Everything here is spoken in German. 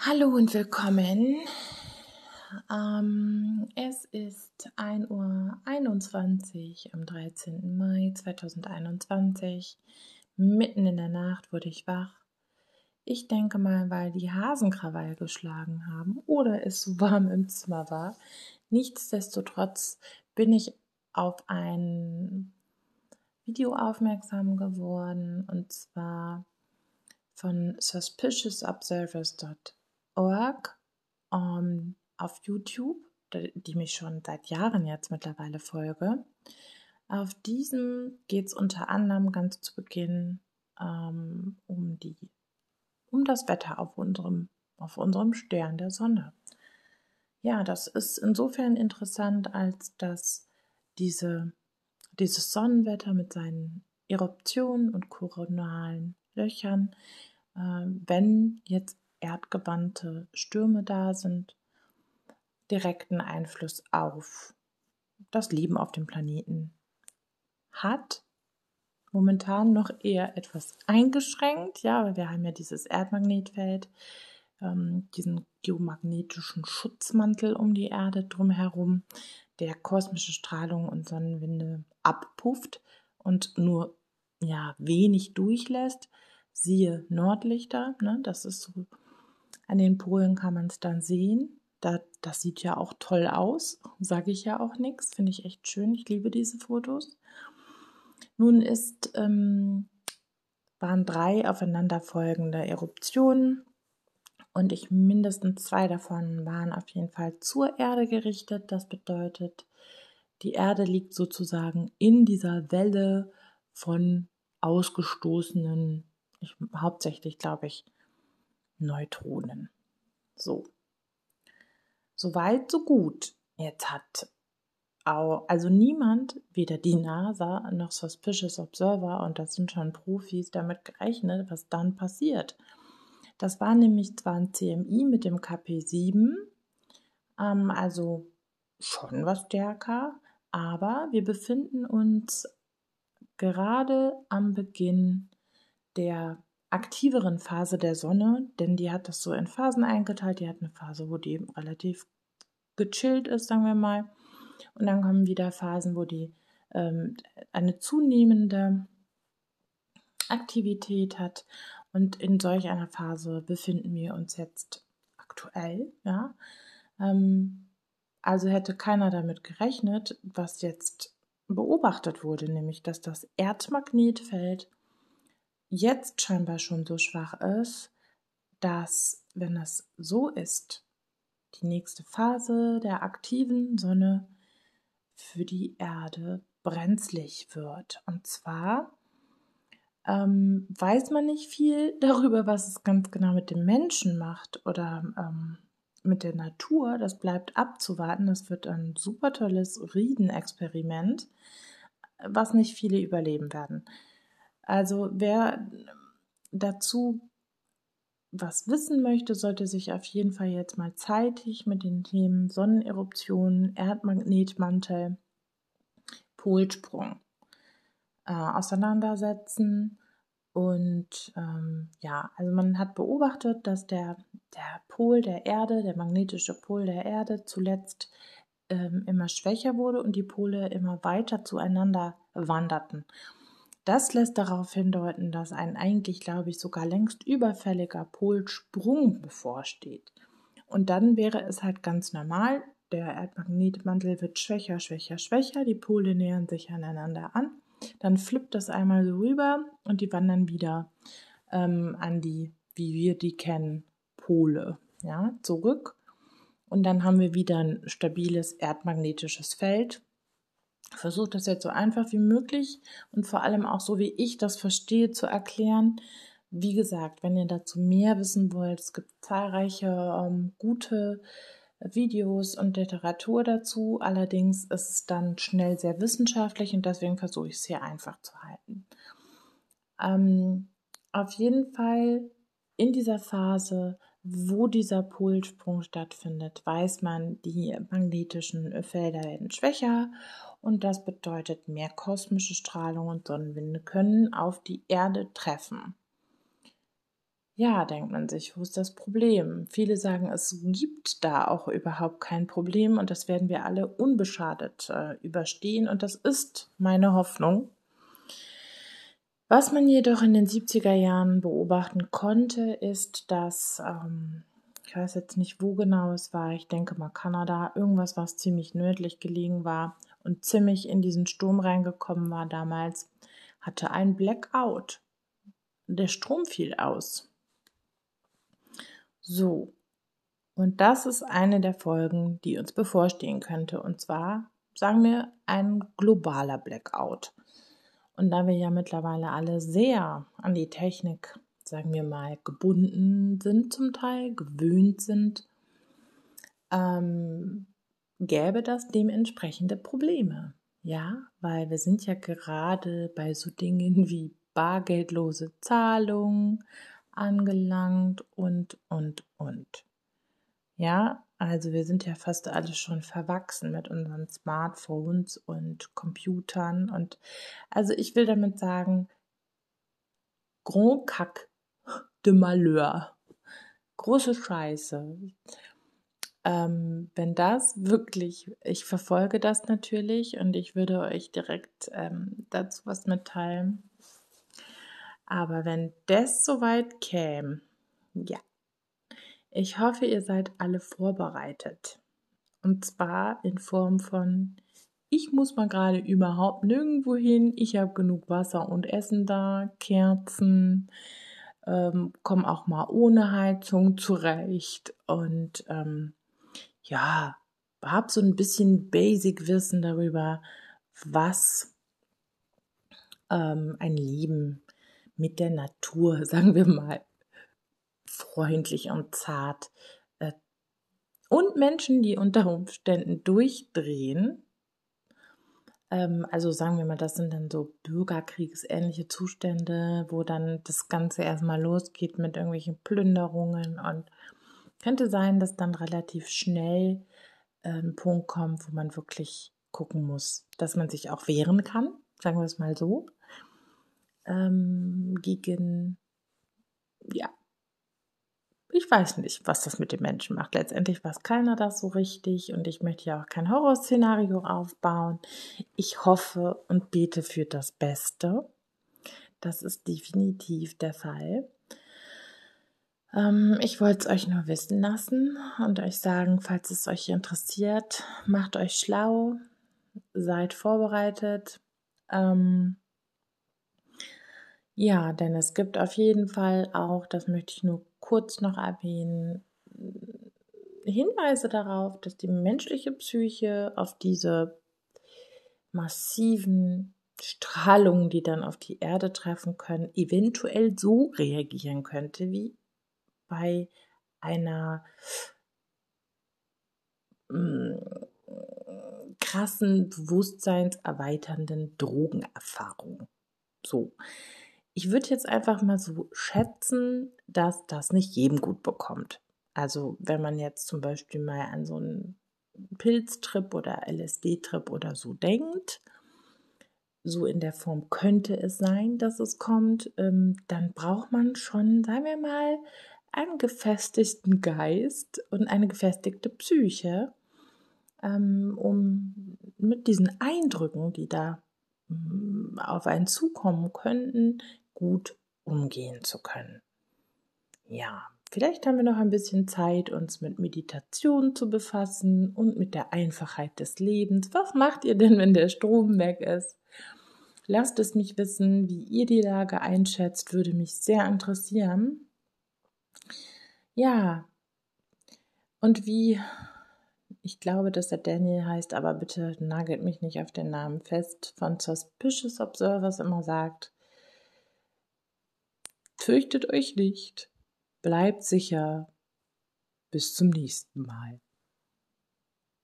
Hallo und willkommen. Ähm, es ist 1.21 Uhr am 13. Mai 2021. Mitten in der Nacht wurde ich wach. Ich denke mal, weil die Hasen Krawall geschlagen haben oder es so warm im Zimmer war. Nichtsdestotrotz bin ich auf ein Video aufmerksam geworden und zwar von suspiciousobservers.com org ähm, auf YouTube, die mich schon seit Jahren jetzt mittlerweile folge. Auf diesem geht es unter anderem ganz zu Beginn ähm, um die um das Wetter auf unserem auf unserem Stern der Sonne. Ja, das ist insofern interessant, als dass diese dieses Sonnenwetter mit seinen Eruptionen und koronalen Löchern, äh, wenn jetzt erdgewandte Stürme da sind, direkten Einfluss auf das Leben auf dem Planeten hat. Momentan noch eher etwas eingeschränkt, ja, weil wir haben ja dieses Erdmagnetfeld, ähm, diesen geomagnetischen Schutzmantel um die Erde drumherum, der kosmische Strahlung und Sonnenwinde abpufft und nur ja wenig durchlässt. Siehe Nordlichter, ne, das ist so an den Polen kann man es dann sehen. Da, das sieht ja auch toll aus, sage ich ja auch nichts. Finde ich echt schön. Ich liebe diese Fotos. Nun ist, ähm, waren drei aufeinanderfolgende Eruptionen und ich mindestens zwei davon waren auf jeden Fall zur Erde gerichtet. Das bedeutet, die Erde liegt sozusagen in dieser Welle von ausgestoßenen, ich, hauptsächlich glaube ich, Neutronen. So. Soweit, so gut. Jetzt hat also niemand, weder die NASA noch Suspicious Observer, und das sind schon Profis, damit gerechnet, was dann passiert. Das war nämlich zwar ein CMI mit dem KP7, ähm, also schon was stärker, aber wir befinden uns gerade am Beginn der aktiveren Phase der Sonne, denn die hat das so in Phasen eingeteilt. Die hat eine Phase, wo die relativ gechillt ist, sagen wir mal. Und dann kommen wieder Phasen, wo die ähm, eine zunehmende Aktivität hat. Und in solch einer Phase befinden wir uns jetzt aktuell. Ja? Ähm, also hätte keiner damit gerechnet, was jetzt beobachtet wurde, nämlich dass das Erdmagnetfeld jetzt scheinbar schon so schwach ist, dass, wenn es so ist, die nächste Phase der aktiven Sonne für die Erde brenzlig wird. Und zwar ähm, weiß man nicht viel darüber, was es ganz genau mit dem Menschen macht oder ähm, mit der Natur. Das bleibt abzuwarten. Das wird ein super tolles Riedenexperiment, was nicht viele überleben werden. Also wer dazu was wissen möchte, sollte sich auf jeden Fall jetzt mal zeitig mit den Themen Sonneneruption, Erdmagnetmantel, Polsprung äh, auseinandersetzen. Und ähm, ja, also man hat beobachtet, dass der, der Pol der Erde, der magnetische Pol der Erde zuletzt ähm, immer schwächer wurde und die Pole immer weiter zueinander wanderten. Das lässt darauf hindeuten, dass ein eigentlich, glaube ich, sogar längst überfälliger Polsprung bevorsteht. Und dann wäre es halt ganz normal, der Erdmagnetmantel wird schwächer, schwächer, schwächer, die Pole nähern sich aneinander an, dann flippt das einmal so rüber und die wandern wieder ähm, an die, wie wir die kennen, Pole, ja, zurück. Und dann haben wir wieder ein stabiles erdmagnetisches Feld versuche das jetzt so einfach wie möglich und vor allem auch so, wie ich das verstehe, zu erklären. Wie gesagt, wenn ihr dazu mehr wissen wollt, es gibt zahlreiche ähm, gute Videos und Literatur dazu. Allerdings ist es dann schnell sehr wissenschaftlich und deswegen versuche ich es hier einfach zu halten. Ähm, auf jeden Fall in dieser Phase, wo dieser Polsprung stattfindet, weiß man, die magnetischen Felder werden schwächer und das bedeutet, mehr kosmische Strahlung und Sonnenwinde können auf die Erde treffen. ja, denkt man sich, wo ist das Problem? Viele sagen, es gibt da auch überhaupt kein Problem und das werden wir alle unbeschadet äh, überstehen und das ist meine Hoffnung. Was man jedoch in den 70er Jahren beobachten konnte, ist, dass, ähm, ich weiß jetzt nicht, wo genau es war, ich denke mal Kanada, irgendwas, was ziemlich nördlich gelegen war und ziemlich in diesen Sturm reingekommen war damals, hatte ein Blackout. Der Strom fiel aus. So, und das ist eine der Folgen, die uns bevorstehen könnte. Und zwar, sagen wir, ein globaler Blackout. Und da wir ja mittlerweile alle sehr an die Technik, sagen wir mal, gebunden sind zum Teil, gewöhnt sind, ähm, gäbe das dementsprechende Probleme. Ja, weil wir sind ja gerade bei so Dingen wie bargeldlose Zahlung, angelangt und, und, und. Ja, also wir sind ja fast alle schon verwachsen mit unseren Smartphones und Computern und also ich will damit sagen, Grand Cac de Malheur. Große Scheiße. Ähm, wenn das wirklich, ich verfolge das natürlich und ich würde euch direkt ähm, dazu was mitteilen. Aber wenn das soweit käme, ja, ich hoffe, ihr seid alle vorbereitet. Und zwar in Form von, ich muss mal gerade überhaupt nirgendwo hin, ich habe genug Wasser und Essen da, Kerzen, ähm, komme auch mal ohne Heizung zurecht und ähm, ja, habe so ein bisschen Basic-Wissen darüber, was ähm, ein Leben mit der Natur, sagen wir mal, freundlich und zart. Äh, und Menschen, die unter Umständen durchdrehen, ähm, also sagen wir mal, das sind dann so bürgerkriegsähnliche Zustände, wo dann das Ganze erstmal losgeht mit irgendwelchen Plünderungen und könnte sein, dass dann relativ schnell ein ähm, Punkt kommt, wo man wirklich gucken muss, dass man sich auch wehren kann, sagen wir es mal so ähm, gegen, ja, ich weiß nicht, was das mit den Menschen macht. Letztendlich weiß keiner das so richtig und ich möchte ja auch kein Horrorszenario aufbauen. Ich hoffe und bete für das Beste. Das ist definitiv der Fall. Ähm, ich wollte es euch nur wissen lassen und euch sagen, falls es euch interessiert, macht euch schlau, seid vorbereitet. Ähm, ja, denn es gibt auf jeden Fall auch, das möchte ich nur kurz noch erwähnen, Hinweise darauf, dass die menschliche Psyche auf diese massiven Strahlungen, die dann auf die Erde treffen können, eventuell so reagieren könnte wie bei einer mm, krassen, bewusstseinserweiternden Drogenerfahrung. So. Ich würde jetzt einfach mal so schätzen, dass das nicht jedem gut bekommt. Also wenn man jetzt zum Beispiel mal an so einen Pilztrip oder LSD-Trip oder so denkt, so in der Form könnte es sein, dass es kommt, ähm, dann braucht man schon, sagen wir mal, einen gefestigten Geist und eine gefestigte Psyche, ähm, um mit diesen Eindrücken, die da mm, auf einen zukommen könnten, gut umgehen zu können. Ja, vielleicht haben wir noch ein bisschen Zeit, uns mit Meditation zu befassen und mit der Einfachheit des Lebens. Was macht ihr denn, wenn der Strom weg ist? Lasst es mich wissen, wie ihr die Lage einschätzt, würde mich sehr interessieren. Ja, und wie, ich glaube, dass er Daniel heißt, aber bitte nagelt mich nicht auf den Namen fest, von Suspicious Observers immer sagt, Fürchtet euch nicht, bleibt sicher. Bis zum nächsten Mal.